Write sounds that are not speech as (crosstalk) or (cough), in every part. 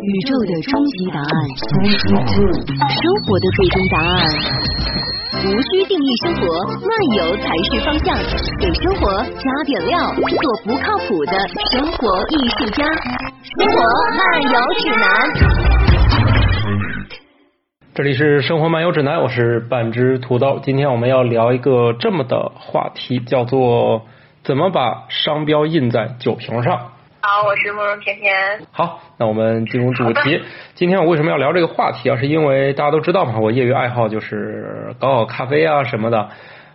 宇宙的终极答案，生活的最终答案。无需定义生活，漫游才是方向。给生活加点料，做不靠谱的生活艺术家。生活漫游指南。这里是生活漫游指南，我是半只土豆。今天我们要聊一个这么的话题，叫做怎么把商标印在酒瓶上。好，我是慕容甜甜。好，那我们进入主题。今天我为什么要聊这个话题啊？是因为大家都知道嘛，我业余爱好就是搞搞咖啡啊什么的，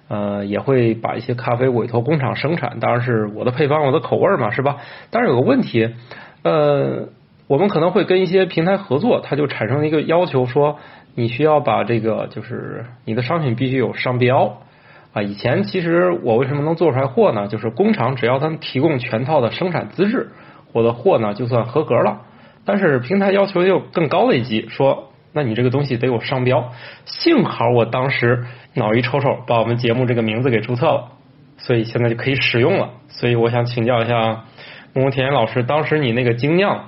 呃，也会把一些咖啡委托工厂生产，当然是我的配方，我的口味嘛，是吧？但是有个问题，呃，我们可能会跟一些平台合作，它就产生了一个要求，说你需要把这个就是你的商品必须有商标。啊，以前其实我为什么能做出来货呢？就是工厂只要他们提供全套的生产资质，我的货呢就算合格了。但是平台要求又更高了一级，说那你这个东西得有商标。幸好我当时脑一抽抽，把我们节目这个名字给注册了，所以现在就可以使用了。所以我想请教一下慕容甜甜老师，当时你那个精酿，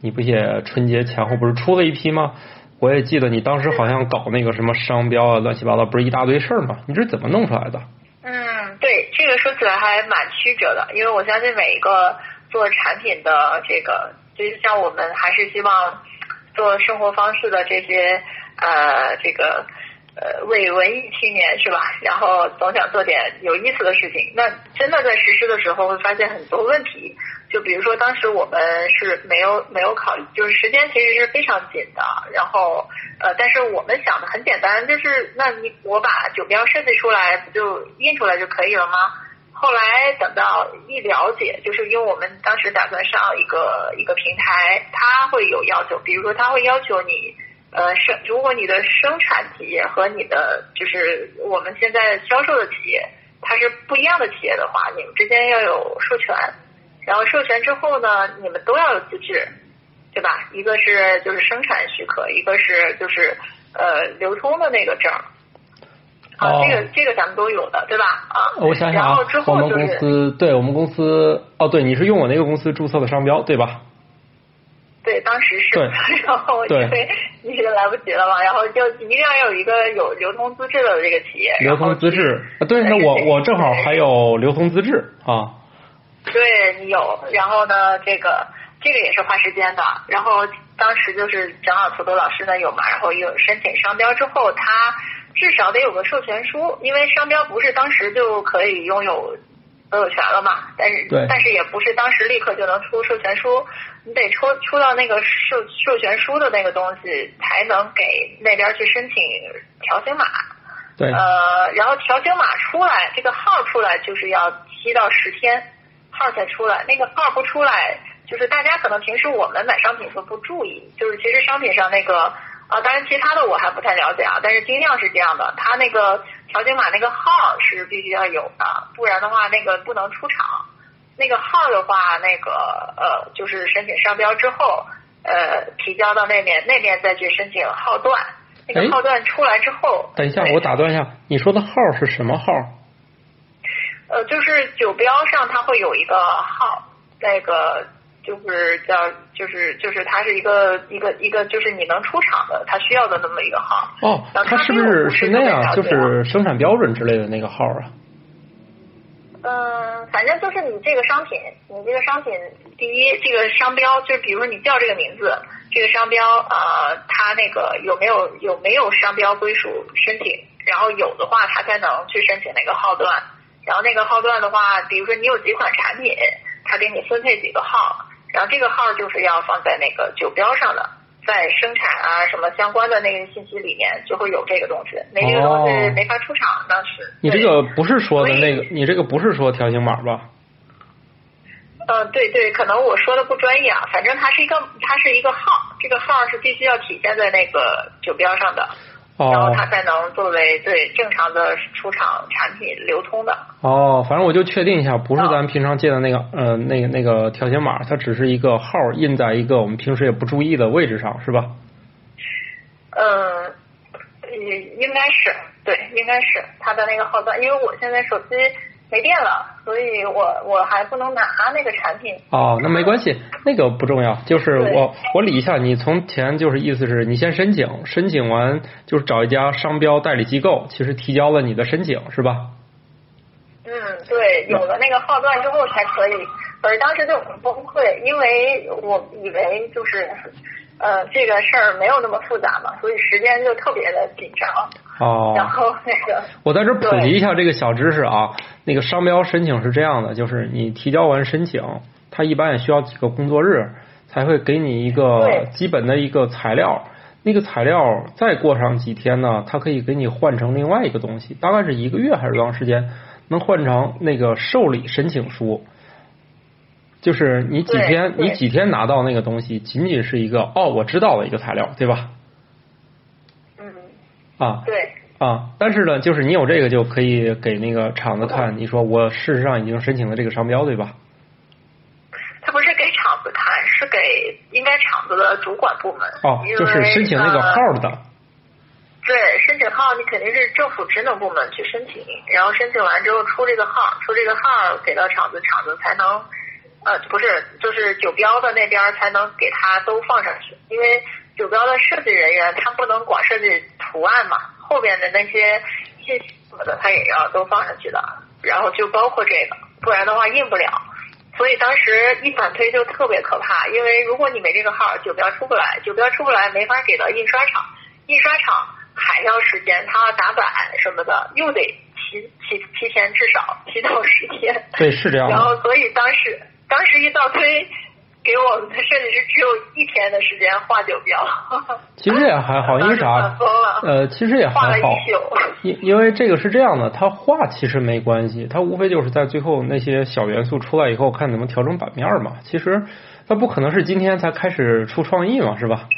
你不也春节前后不是出了一批吗？我也记得你当时好像搞那个什么商标啊，乱七八糟，不是一大堆事儿吗？你这是怎么弄出来的？嗯，对，这个说起来还蛮曲折的，因为我相信每一个做产品的这个，就是像我们还是希望做生活方式的这些呃这个呃为文艺青年是吧？然后总想做点有意思的事情，那真的在实施的时候会发现很多问题。就比如说，当时我们是没有没有考虑，就是时间其实是非常紧的。然后，呃，但是我们想的很简单，就是那你我把酒标设计出来，不就印出来就可以了吗？后来等到一了解，就是因为我们当时打算上一个一个平台，它会有要求，比如说它会要求你，呃，生如果你的生产企业和你的就是我们现在销售的企业，它是不一样的企业的话，你们之间要有授权。然后授权之后呢，你们都要有资质，对吧？一个是就是生产许可，一个是就是呃流通的那个证。啊，这个这个咱们都有的，对吧？啊，我想想啊，我们公司对我们公司哦，对，你是用我那个公司注册的商标，对吧？对，当时是。对。(laughs) 然后因为 (laughs) 你是来不及了嘛，然后就一定要有一个有流通资质的这个企业。流通资质啊，对，那我我正好还有流通资质啊。对你有，然后呢，这个这个也是花时间的。然后当时就是正好土豆老师呢有嘛，然后有申请商标之后，他至少得有个授权书，因为商标不是当时就可以拥有所有权了嘛。但是但是也不是当时立刻就能出授权书，你得出出到那个授授权书的那个东西，才能给那边去申请条形码。对。呃，然后条形码出来，这个号出来就是要七到十天。号才出来，那个号不出来，就是大家可能平时我们买商品时候不注意，就是其实商品上那个啊，当然其他的我还不太了解啊，但是精酿是这样的，它那个条形码那个号是必须要有的，不然的话那个不能出厂。那个号的话，那个呃，就是申请商标之后，呃，提交到那边，那边再去申请号段。那个号段出来之后，等一下，我打断一下，你说的号是什么号？呃，就是酒标上它会有一个号，那个就是叫就是就是它是一个一个一个就是你能出厂的，它需要的那么一个号。哦，它是不是是那样？就是生产标准之类的那个号啊？嗯，反正就是你这个商品，你这个商品，第一，这个商标就是比如说你叫这个名字，这个商标呃，它那个有没有有没有商标归属申请？然后有的话，它才能去申请那个号段。然后那个号段的话，比如说你有几款产品，它给你分配几个号，然后这个号就是要放在那个酒标上的，在生产啊什么相关的那个信息里面就会有这个东西，没这个东西没法出厂。当时你这个不是说的那个，你这个不是说条形码吧？嗯，对对，可能我说的不专业啊，反正它是一个它是一个号，这个号是必须要体现在那个酒标上的。然后它才能作为对正常的出厂产品流通的。哦，反正我就确定一下，不是咱们平常见的那个呃那个那个条形码，它只是一个号印在一个我们平时也不注意的位置上，是吧？嗯，应应该是对，应该是它的那个号段，因为我现在手机没电了，所以我我还不能拿那个产品。哦，那没关系，那个不重要。就是我我理一下，你从前就是意思是你先申请，申请完就是找一家商标代理机构，其实提交了你的申请是吧？嗯，对，有了那个号段之后才可以。可是当时就很崩溃，因为我以为就是呃这个事儿没有那么复杂嘛，所以时间就特别的紧张。哦，(laughs) 然后那个我在这儿普及一下这个小知识啊，那个商标申请是这样的，就是你提交完申请，它一般也需要几个工作日才会给你一个基本的一个材料。那个材料再过上几天呢，它可以给你换成另外一个东西，大概是一个月还是多长时间，能换成那个受理申请书。就是你几天，你几天拿到那个东西，仅仅是一个哦，我知道了一个材料，对吧？嗯，啊，对，啊，但是呢，就是你有这个就可以给那个厂子看，你说我事实上已经申请了这个商标，对吧？他不是给厂子看，是给应该厂子的主管部门。哦，就是申请那个呃号的。对，申请号你肯定是政府职能部门去申请，然后申请完之后出这个号，出这个号给到厂子，厂子才能，呃，不是，就是酒标的那边才能给它都放上去，因为酒标的设计人员他不能光设计图案嘛，后边的那些信息什么的他也要都放上去的，然后就包括这个，不然的话印不了。所以当时一反推就特别可怕，因为如果你没这个号，酒标出不来，酒标出不来没法给到印刷厂，印刷厂还要时间，他要打版什么的，又得提提提前至少七到十天。对，是这样。然后所以当时当时一倒推，给我们的设计师只有一天的时间画酒标。(laughs) 其实也还好，因为啥？呃，其实也画了还好一，宿。因因为这个是这样的，他画其实没关系，他无非就是在最后那些小元素出来以后，看能不能调整版面嘛。其实他不可能是今天才开始出创意嘛，是吧？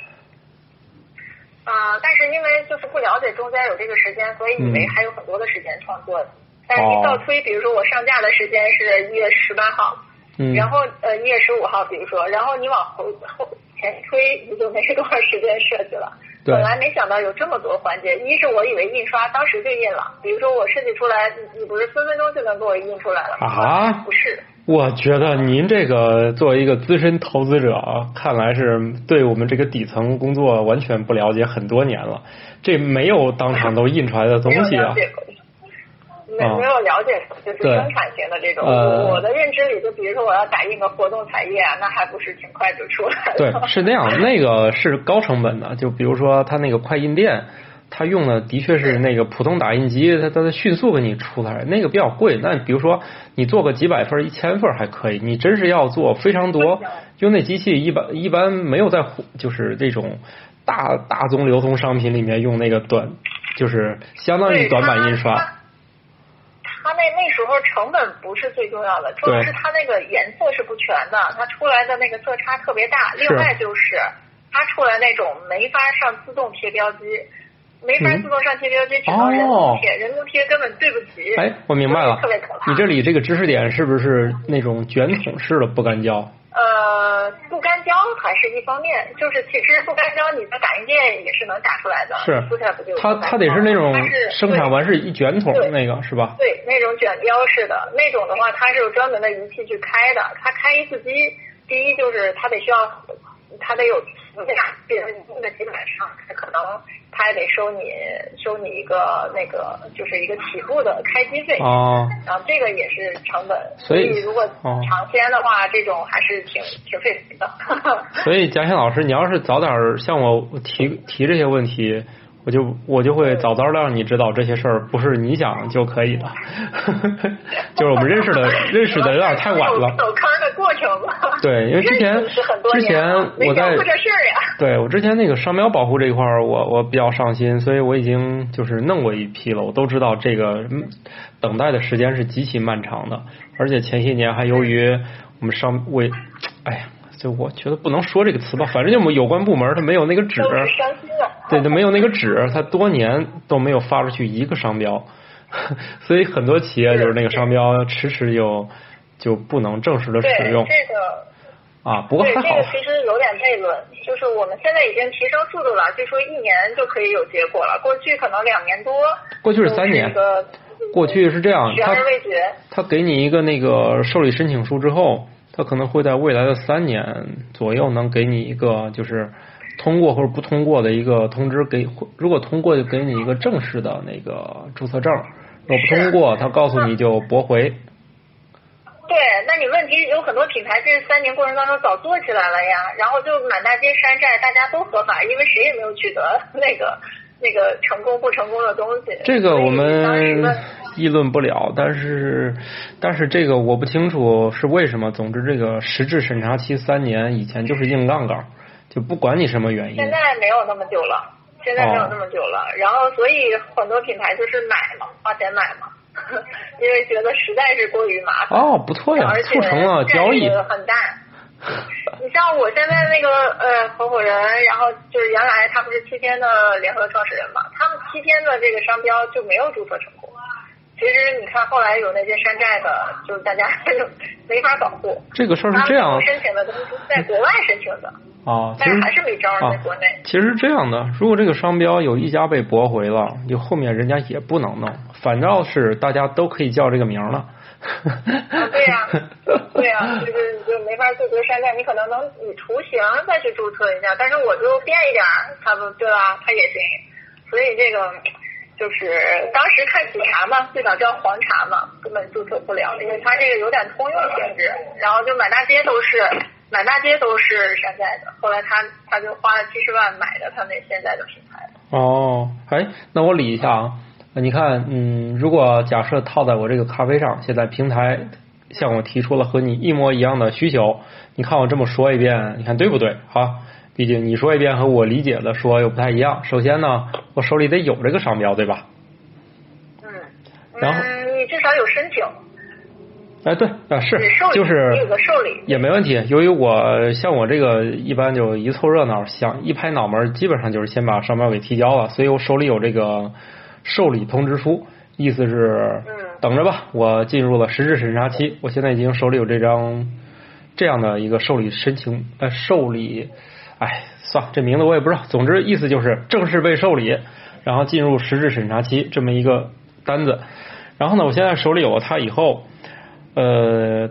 啊、但是因为就是不了解中间有这个时间，所以以为嗯还有很多的时间创作。但是一倒推，比如说我上架的时间是一月十八号，嗯。然后呃一月十五号，比如说，然后你往后后前推，你就没多少时间设计了。对本来没想到有这么多环节，一是我以为印刷当时就印了，比如说我设计出来，你你不是分分钟就能给我印出来了吗？啊不是，我觉得您这个作为一个资深投资者啊，看来是对我们这个底层工作完全不了解很多年了。这没有当场都印出来的东西啊没有了。解过。没啊没有了解，就是生产型的这种。呃我的认知里，就比如说我要打印个活动彩页啊，那还不是挺快就出来了。对，(laughs) 是那样，那个是高成本的。就比如说它那个快印店，它用的的确是那个普通打印机，它它迅速给你出来，那个比较贵。那比如说你做个几百份、一千份还可以，你真是要做非常多，用那机器一般一般没有在就是这种大大宗流通商品里面用那个短，就是相当于短板印刷。它它那那时候成本不是最重要的，主要是它那个颜色是不全的，它出来的那个色差特别大。另外就是它出来那种没法上自动贴标记，没法嗯自动上贴标机，只能人哦工贴，人工贴根本对不齐。哎，我明白了特别可，怕。你这里这个知识点是不是那种卷筒式的不干胶？呃，不干胶还是一方面，就是其实不干胶你在打印店也是能打出来的，是撕下来不就它它得是那种生产完是一卷筒对那个是吧？对，那种卷标式的那种的话，它是有专门的仪器去开的。它开一次机，第一就是它得需要，它得有那俩别人用的基本上，他可能他还得收你收你一个那个就是一个起步的开机费。哦，然后这个也是成本，所以如果哦尝鲜的话，这种还是挺挺费时的。(laughs) 所以嘉欣老师，你要是早点儿向我提提这些问题，我就我就会早早的让你知道这些事儿不是你想就可以的，(laughs) 就是我们认识的 (laughs) 认识的有点太晚了。走坑的过程嘛。对，因为之前之前我在没干过这事儿呀。对我之前那个商标保护这一块儿，我我比较上心，所以我已经就是弄过一批了。我都知道这个嗯等待的时间是极其漫长的，而且前些年还由于我们商为，哎呀，就我觉得不能说这个词吧，反正就我们有关部门他没有那个纸。对，它没有那个纸，它多年都没有发出去一个商标，(laughs) 所以很多企业就是那个商标迟迟就就不能正式的使用这个。啊。不过对，还好这个，其实有点悖论，就是我们现在已经提升速度了，据说一年就可以有结果了，过去可能两年多，过去是三年过去是这样，悬他。他给你一个那个受理申请书之后，他可能会在未来的三年左右能给你一个就是通过或者不通过的一个通知，给如果通过就给你一个正式的那个注册证，如果不通过，他告诉你就驳回。对，那你问题有很多品牌这三年过程当中早做起来了呀，然后就满大街山寨，大家都合法，因为谁也没有取得那个那个成功不成功的东西。这个我们议论不了，但是但是这个我不清楚是为什么。总之，这个实质审查期三年，以前就是硬杠杠，就不管你什么原因现。在没有那么久了，现在没有那么久了。然后，所以很多品牌就是买嘛，花钱买嘛，(laughs) 因为觉得实在是过于麻烦。哦，不错呀而，且促成了交易。很大。(laughs) 你像我现在那个呃合伙人，然后就是原来他不是七天的联合创始人嘛，他们七天的这个商标就没有注册成功。其实你看后来有那些山寨的，就是大家就 (laughs) 没法保护。这个事儿是这样申请的都是在国外申请的，啊，其但实是还是没招儿啊在国内。其实是这样的，如果这个商标有一家被驳回了，就后面人家也不能弄，反倒是大家都可以叫这个名儿了。啊，对呀、对呀、就是你就没法自责山寨，你可能能以图形再去注册一下，但是我就变一点儿，他们对吧？他也行，所以这个就是当时看喜茶嘛，最早叫黄茶嘛，根本注册不了，因为它这个有点通用性质，然后就满大街都是，满大街都是山寨的，后来他他就花了七十万买的他那现在的品牌。哦，哎，那我理一下啊，你看，嗯，如果假设套在我这个咖啡上，现在平台向我提出了和你一模一样的需求，你看我这么说一遍，你看对不对？好，毕竟你说一遍和我理解的说又不太一样。首先呢，我手里得有这个商标，对吧？嗯，然后嗯，你至少有申请，哎，对啊，是你受理，就是。也没问题。由于我像我这个一般就一凑热闹，想一拍脑门，基本上就是先把商标给提交了，所以我手里有这个受理通知书，意思是嗯等着吧，我进入了实质审查期，我现在已经手里有这张这样的一个受理申请呃受理，哎，算了，这名字我也不知道，总之意思就是正式被受理，然后进入实质审查期这么一个单子。然后呢，我现在手里有了它以后，呃，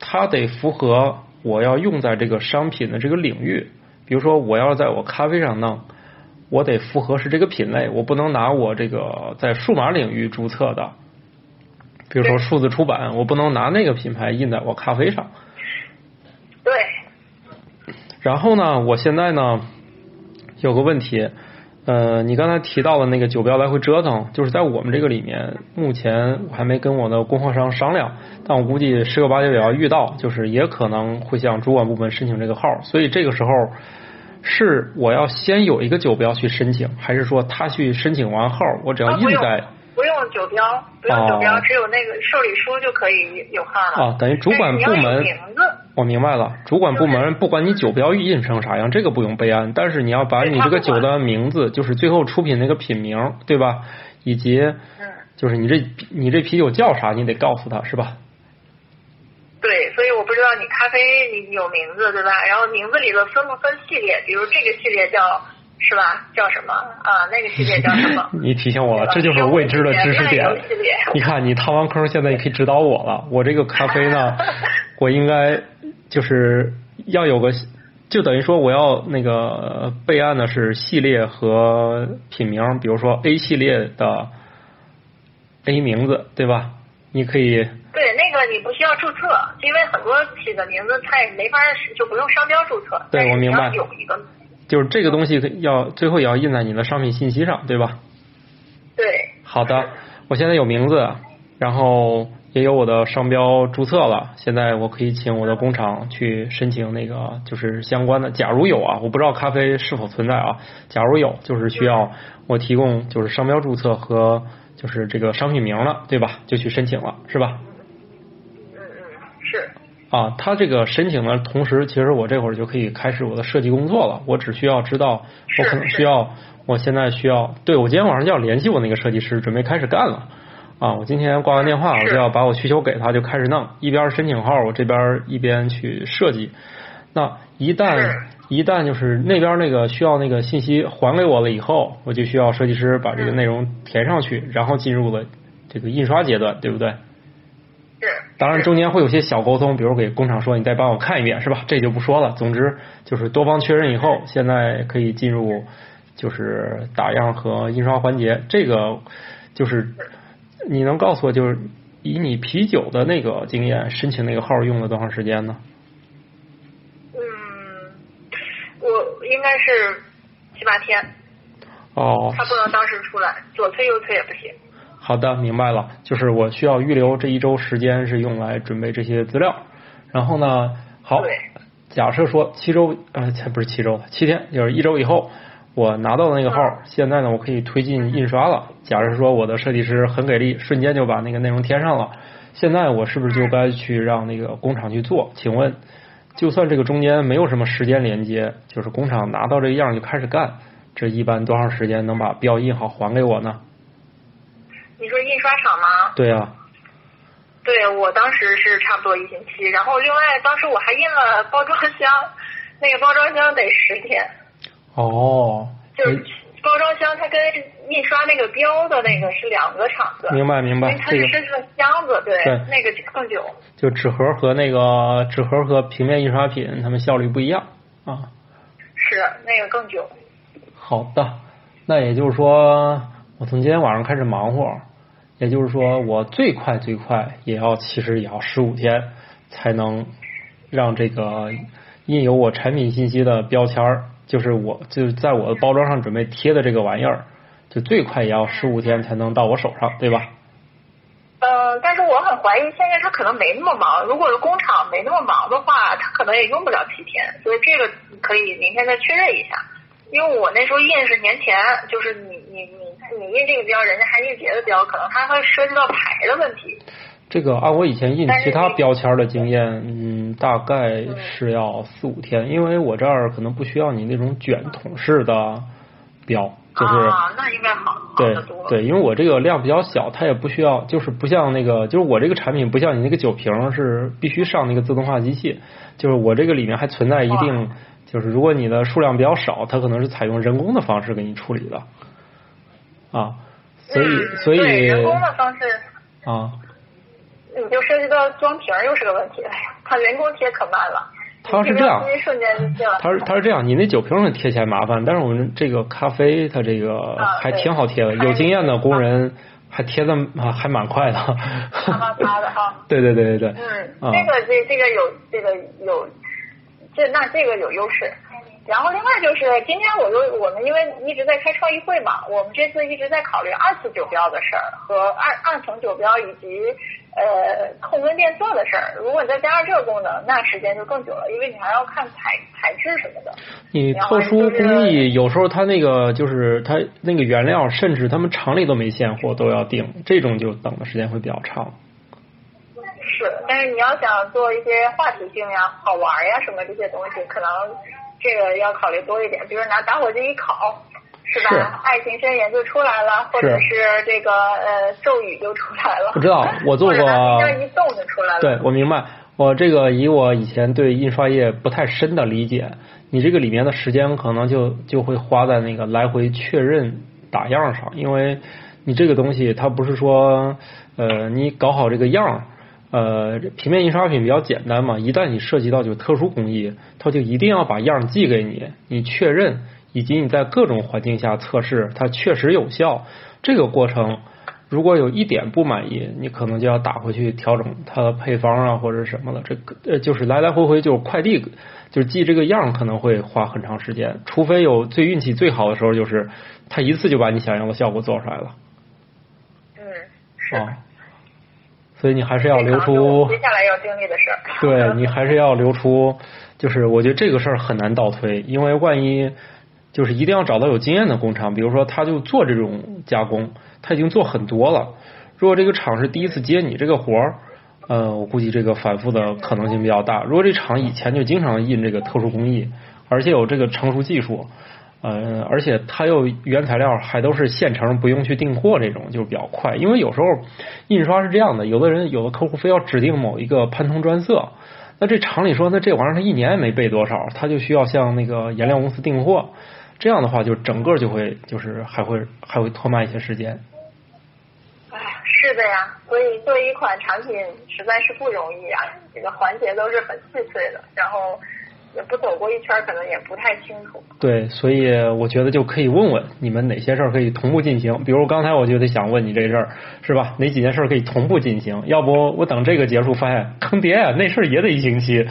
它得符合我要用在这个商品的这个领域。比如说，我要在我咖啡上弄，我得符合是这个品类，我不能拿我这个在数码领域注册的，比如说数字出版，我不能拿那个品牌印在我咖啡上。对，然后呢，我现在呢有个问题，呃，你刚才提到的那个酒标来回折腾，就是在我们这个里面，目前我还没跟我的供货商商量，但我估计十有八九也要遇到，就是也可能会向主管部门申请这个号，所以这个时候是我要先有一个酒标去申请，还是说他去申请完号，我只要印在不用酒标，不用酒标，哦。只有那个受理书就可以有号了。啊，等于主管部门名字，我明白了，主管部门不管你酒标印成啥样，这个不用备案，但是你要把你这个酒的名字，就是最后出品那个品名，对吧？以及嗯，就是你这你这啤酒叫啥，你得告诉他是吧？对，所以我不知道你咖啡你有名字对吧？然后名字里头分不分系列？比如这个系列叫是吧？叫什么啊？那个系列叫什么？(laughs) 你提醒我了，这就是未知的知识点。你看，你趟完坑，现在你可以指导我了。我这个咖啡呢，(laughs) 我应该就是要有个，就等于说我要那个备案的是系列和品名，比如说 A 系列的 A 名字，对吧？你可以对，那个你不需要注册，因为很多起的名字它也没法就不用商标注册。对我明白有一个，就是这个东西要最后也要印在你的商品信息上，对吧？对，好的，我现在有名字，然后也有我的商标注册了。现在我可以请我的工厂去申请那个就是相关的。假如有啊，我不知道咖啡是否存在啊。假如有，就是需要我提供就是商标注册和就是这个商品名了，对吧？就去申请了，是吧？嗯嗯是。啊，他这个申请的同时，其实我这会儿就可以开始我的设计工作了。我只需要知道，我可能是需要，我现在需要，对我今天晚上就要联系我那个设计师，准备开始干了。啊，我今天挂完电话，我就要把我需求给他，就开始弄，一边申请号，我这边一边去设计。那一旦一旦就是那边那个需要那个信息还给我了以后，我就需要设计师把这个内容填上去，然后进入了这个印刷阶段，对不对？是。当然中间会有些小沟通，比如给工厂说你再帮我看一遍，是吧？这就不说了。总之就是多方确认以后，现在可以进入就是打样和印刷环节。这个就是你能告诉我，就是以你啤酒的那个经验，申请那个号用了多长时间呢？嗯，我应该是七八天。哦。他不能当时出来，左推右推也不行。好的，明白了。就是我需要预留这一周时间是用来准备这些资料。然后呢，好，假设说七周呃，才不是七周，七天，就是一周以后，我拿到那个号，现在呢，我可以推进印刷了。假如说我的设计师很给力，瞬间就把那个内容填上了。现在我是不是就该去让那个工厂去做？请问，就算这个中间没有什么时间连接，就是工厂拿到这个样就开始干，这一般多长时间能把标印好还给我呢？你说印刷厂吗？对呀。对，我当时是差不多一星期，然后另外当时我还印了包装箱，那个包装箱得十天。哦。就是包装箱，它跟印刷那个标的那个是两个厂子。明白明白。它是是个箱子，对。对。那个更久。就纸盒和那个纸盒和平面印刷品，它们效率不一样啊。是，那个更久。好的，那也就是说，我从今天晚上开始忙活。也就是说，我最快最快也要其实也要十五天才能让这个印有我产品信息的标签儿，就是我就是在我的包装上准备贴的这个玩意儿，就最快也要十五天才能到我手上，对吧？呃，但是我很怀疑，现在他可能没那么忙。如果是工厂没那么忙的话，他可能也用不了七天，所以这个可以明天再确认一下。因为我那时候印是年前，就是你你你。你印这个标，人家还印别的标，可能它会涉及到牌的问题。这个按我以前印其他标签的经验，嗯，大概是要四五天，因为我这儿可能不需要你那种卷筒式的标，就是啊，那应该好对对，因为我这个量比较小，它也不需要，就是不像那个，就是我这个产品不像你那个酒瓶是必须上那个自动化机器，就是我这个里面还存在一定，就是如果你的数量比较少，它可能是采用人工的方式给你处理的。啊，所以所以人工的方式啊，你就涉及到装瓶又是个问题。了呀，它人工贴可慢了。他是这样，瞬间就了。他是他是这样，你那酒瓶上贴起来麻烦，但是我们这个咖啡它这个还挺好贴的，有经验的工人还贴的还蛮快的。啪啪啪的啊。对对对对对。嗯，这个这这个有这个有，这那这个有优势。然后另外就是今天我就我们因为一直在开创意会嘛，我们这次一直在考虑二次酒标的事儿和二二层酒标以及呃控温变色的事儿。如果你再加上这个功能，那时间就更久了，因为你还要看材材质什么的。你特殊工艺有时候它那个就是它那个原料，甚至他们厂里都没现货都要定，这种就等的时间会比较长。是，但是你要想做一些话题性呀、好玩呀什么这些东西，可能。这个要考虑多一点，比如拿打火机一烤，是吧？爱情宣言就出来了，或者是这个呃咒语就出来了。不知道，(laughs) 我做过。一动就出来了。对，我明白。我这个以我以前对印刷业不太深的理解，你这个里面的时间可能就就会花在那个来回确认打样上，因为你这个东西它不是说呃你搞好这个样。呃，平面印刷品比较简单嘛，一旦你涉及到就特殊工艺，它就一定要把样寄给你，你确认，以及你在各种环境下测试它确实有效。这个过程如果有一点不满意，你可能就要打回去调整它的配方啊或者什么的。这个呃就是来来回回就是快递，就是寄这个样可能会花很长时间，除非有最运气最好的时候，就是他一次就把你想要的效果做出来了。嗯，是。所以你还是要留出接下来要经历的事儿。对 (laughs) 你还是要留出，就是我觉得这个事儿很难倒推，因为万一就是一定要找到有经验的工厂，比如说他就做这种加工，他已经做很多了。如果这个厂是第一次接你这个活儿，呃，我估计这个反复的可能性比较大。如果这厂以前就经常印这个特殊工艺，而且有这个成熟技术。呃，而且它又原材料还都是现成，不用去订货，这种就是比较快。因为有时候印刷是这样的，有的人有的客户非要指定某一个潘通专色，那这厂里说，那这玩意儿他一年也没备多少，他就需要向那个颜料公司订货，这样的话就整个就会就是还会还会拖慢一些时间。哎，是。是的呀，所以做一款产品实在是不容易啊，这个环节都是很细碎的，然后也不走过一圈，可能也不太清楚。对，所以我觉得就可以问问你们哪些事儿可以同步进行。比如刚才我就得想问你这事儿，是吧？哪几件事可以同步进行？要不我等这个结束，发现坑爹啊，那事儿也得一星期，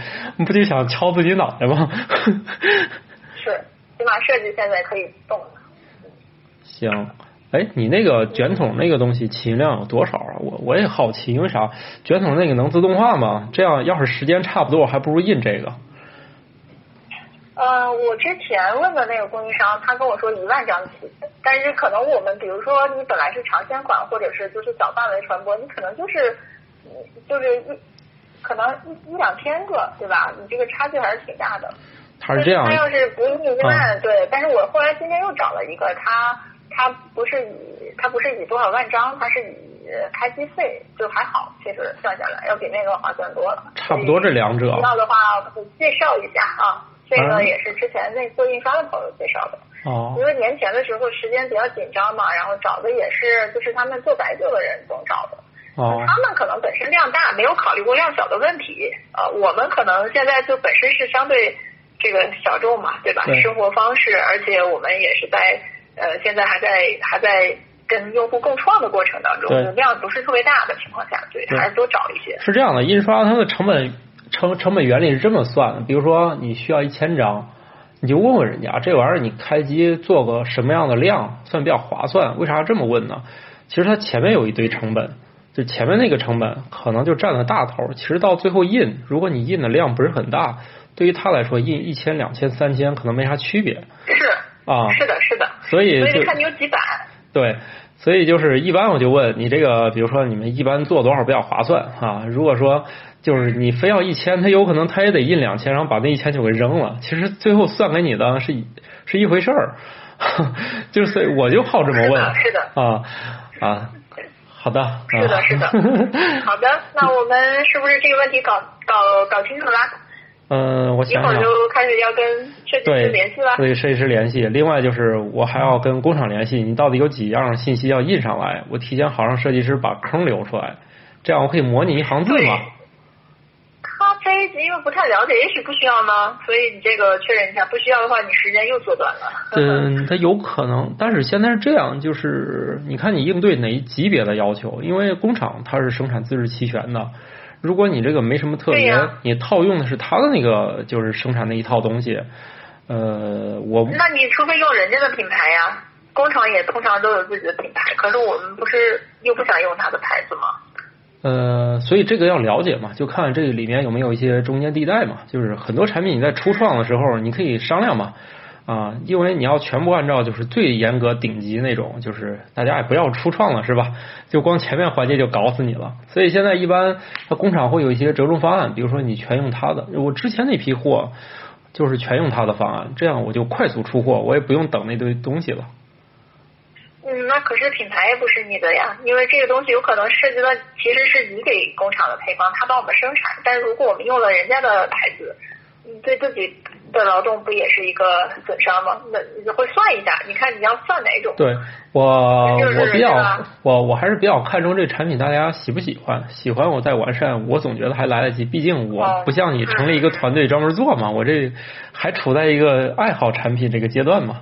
不就想敲自己脑袋吗？(laughs) 是，起码设计现在可以动了。行。哎，你那个卷筒那个东西起印量有多少啊？我我也好奇，因为啥？卷筒那个能自动化吗？这样要是时间差不多，还不如印这个。呃，我之前问的那个供应商，他跟我说一万张起，但是可能我们比如说你本来是尝鲜款，或者是就是小范围传播，你可能就是就是一可能一一两千个，对吧？你这个差距还是挺大的。他是这样。他要是不印一万，对，但是我后来今天又找了一个他。他不是以他不是以多少万张，他是以开机费，就还好，其实算下来要比那个划算多了。差不多这两者。要的话，我介绍一下啊，这个也是之前那做印刷的朋友介绍的。哦。因为年前的时候时间比较紧张嘛，然后找的也是就是他们做白酒的人总找的。哦。他们可能本身量大，没有考虑过量小的问题。呃，我们可能现在就本身是相对这个小众嘛，对吧？生活方式，而且我们也是在。呃，现在还在还在跟用户共创的过程当中，量不是特别大的情况下，对，还是多找一些。是这样的，印刷它的成本成成本原理是这么算的，比如说你需要一千张，你就问问人家这玩意儿你开机做个什么样的量算比较划算？为啥这么问呢？其实它前面有一堆成本，就前面那个成本可能就占了大头。其实到最后印，如果你印的量不是很大，对于他来说印一千、两千、三千可能没啥区别。是。啊，是的，是的，所以就看你有几版。对，所以就是一般我就问你这个，比如说你们一般做多少比较划算啊？如果说就是你非要一千，他有可能他也得印两千，然后把那一千就给扔了。其实最后算给你的是是一回事儿，(laughs) 就是我就好这么问。是的，啊啊，好的。是的，是的。好的，那我们是不是这个问题搞搞搞清楚了？嗯，我想想，一会儿就开始要跟设计师联系了。对，设计师联系。另外就是，我还要跟工厂联系，你到底有几样信息要印上来？我提前好让设计师把坑留出来，这样我可以模拟一行字嘛。因为不太了解，也许不需要呢。所以你这个确认一下，不需要的话，你时间又缩短了。嗯，它有可能，但是现在是这样，就是你看你应对哪一级别的要求？因为工厂它是生产资质齐全的。如果你这个没什么特别，你套用的是他的那个就是生产那一套东西，呃，我那你除非用人家的品牌呀，工厂也通常都有自己的品牌，可是我们不是又不想用他的牌子吗？呃，所以这个要了解嘛，就看这里面有没有一些中间地带嘛，就是很多产品你在初创的时候你可以商量嘛。啊，因为你要全部按照就是最严格顶级那种，就是大家也不要初创了，是吧？就光前面环节就搞死你了。所以现在一般工厂会有一些折中方案，比如说你全用他的。我之前那批货就是全用他的方案，这样我就快速出货，我也不用等那堆东西了。嗯，那可是品牌也不是你的呀，因为这个东西有可能涉及到其实是你给工厂的配方，他帮我们生产，但是如果我们用了人家的牌子，你对自己。的劳动不也是一个损伤吗？那你会算一下，你看你要算哪种？对我我比较我我还是比较看重这产品，大家喜不喜欢？喜欢我再完善，我总觉得还来得及。毕竟我不像你成立一个团队专门做嘛，我这还处在一个爱好产品这个阶段嘛。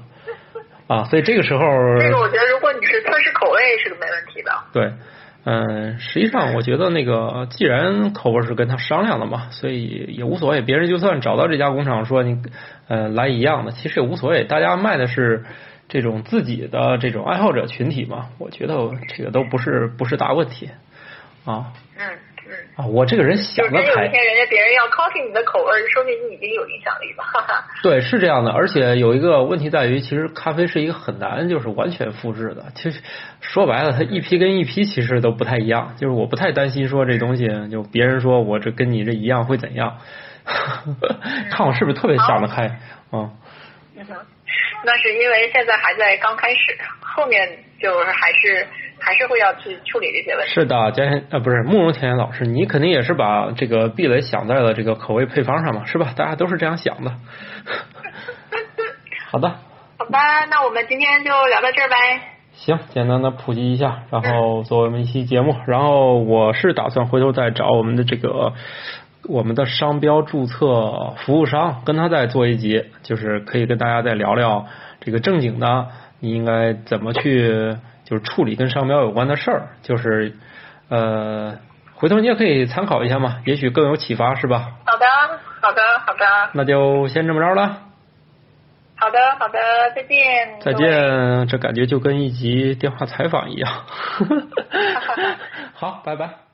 啊，所以这个时候，这个我觉得如果你是测试口味是个没问题的。对。嗯，实际上我觉得那个既然口味是跟他商量的嘛，所以也无所谓。别人就算找到这家工厂说你呃来一样的，其实也无所谓。大家卖的是这种自己的这种爱好者群体嘛，我觉得这个都不是不是大问题啊。嗯。啊，我这个人想的开。有一天人家别人要 copy 你的口味，说明你已经有影响力了。哈哈。对，是这样的。而且有一个问题在于，其实咖啡是一个很难就是完全复制的。其实说白了，它一批跟一批其实都不太一样。就是我不太担心说这东西，就别人说我这跟你这一样会怎样？(laughs) 看我是不是特别想得开啊？嗯哼，那是因为现在还在刚开始，后面就是还是。还是会要去处理这些问题。是的，嘉贤呃不是慕容甜甜老师，你肯定也是把这个壁垒想在了这个口味配方上嘛，是吧？大家都是这样想的。好的。好吧，那我们今天就聊到这儿呗。行，简单的普及一下，然后作为我们一期节目，然后我是打算回头再找我们的这个我们的商标注册服务商，跟他再做一集，就是可以跟大家再聊聊这个正经的，你应该怎么去就是处理跟商标有关的事儿，就是呃，回头你也可以参考一下嘛，也许更有启发，是吧？好的，好的，好的。那就先这么着了。好的，好的，再见。再见，这感觉就跟一集电话采访一样。(laughs) 好，拜拜。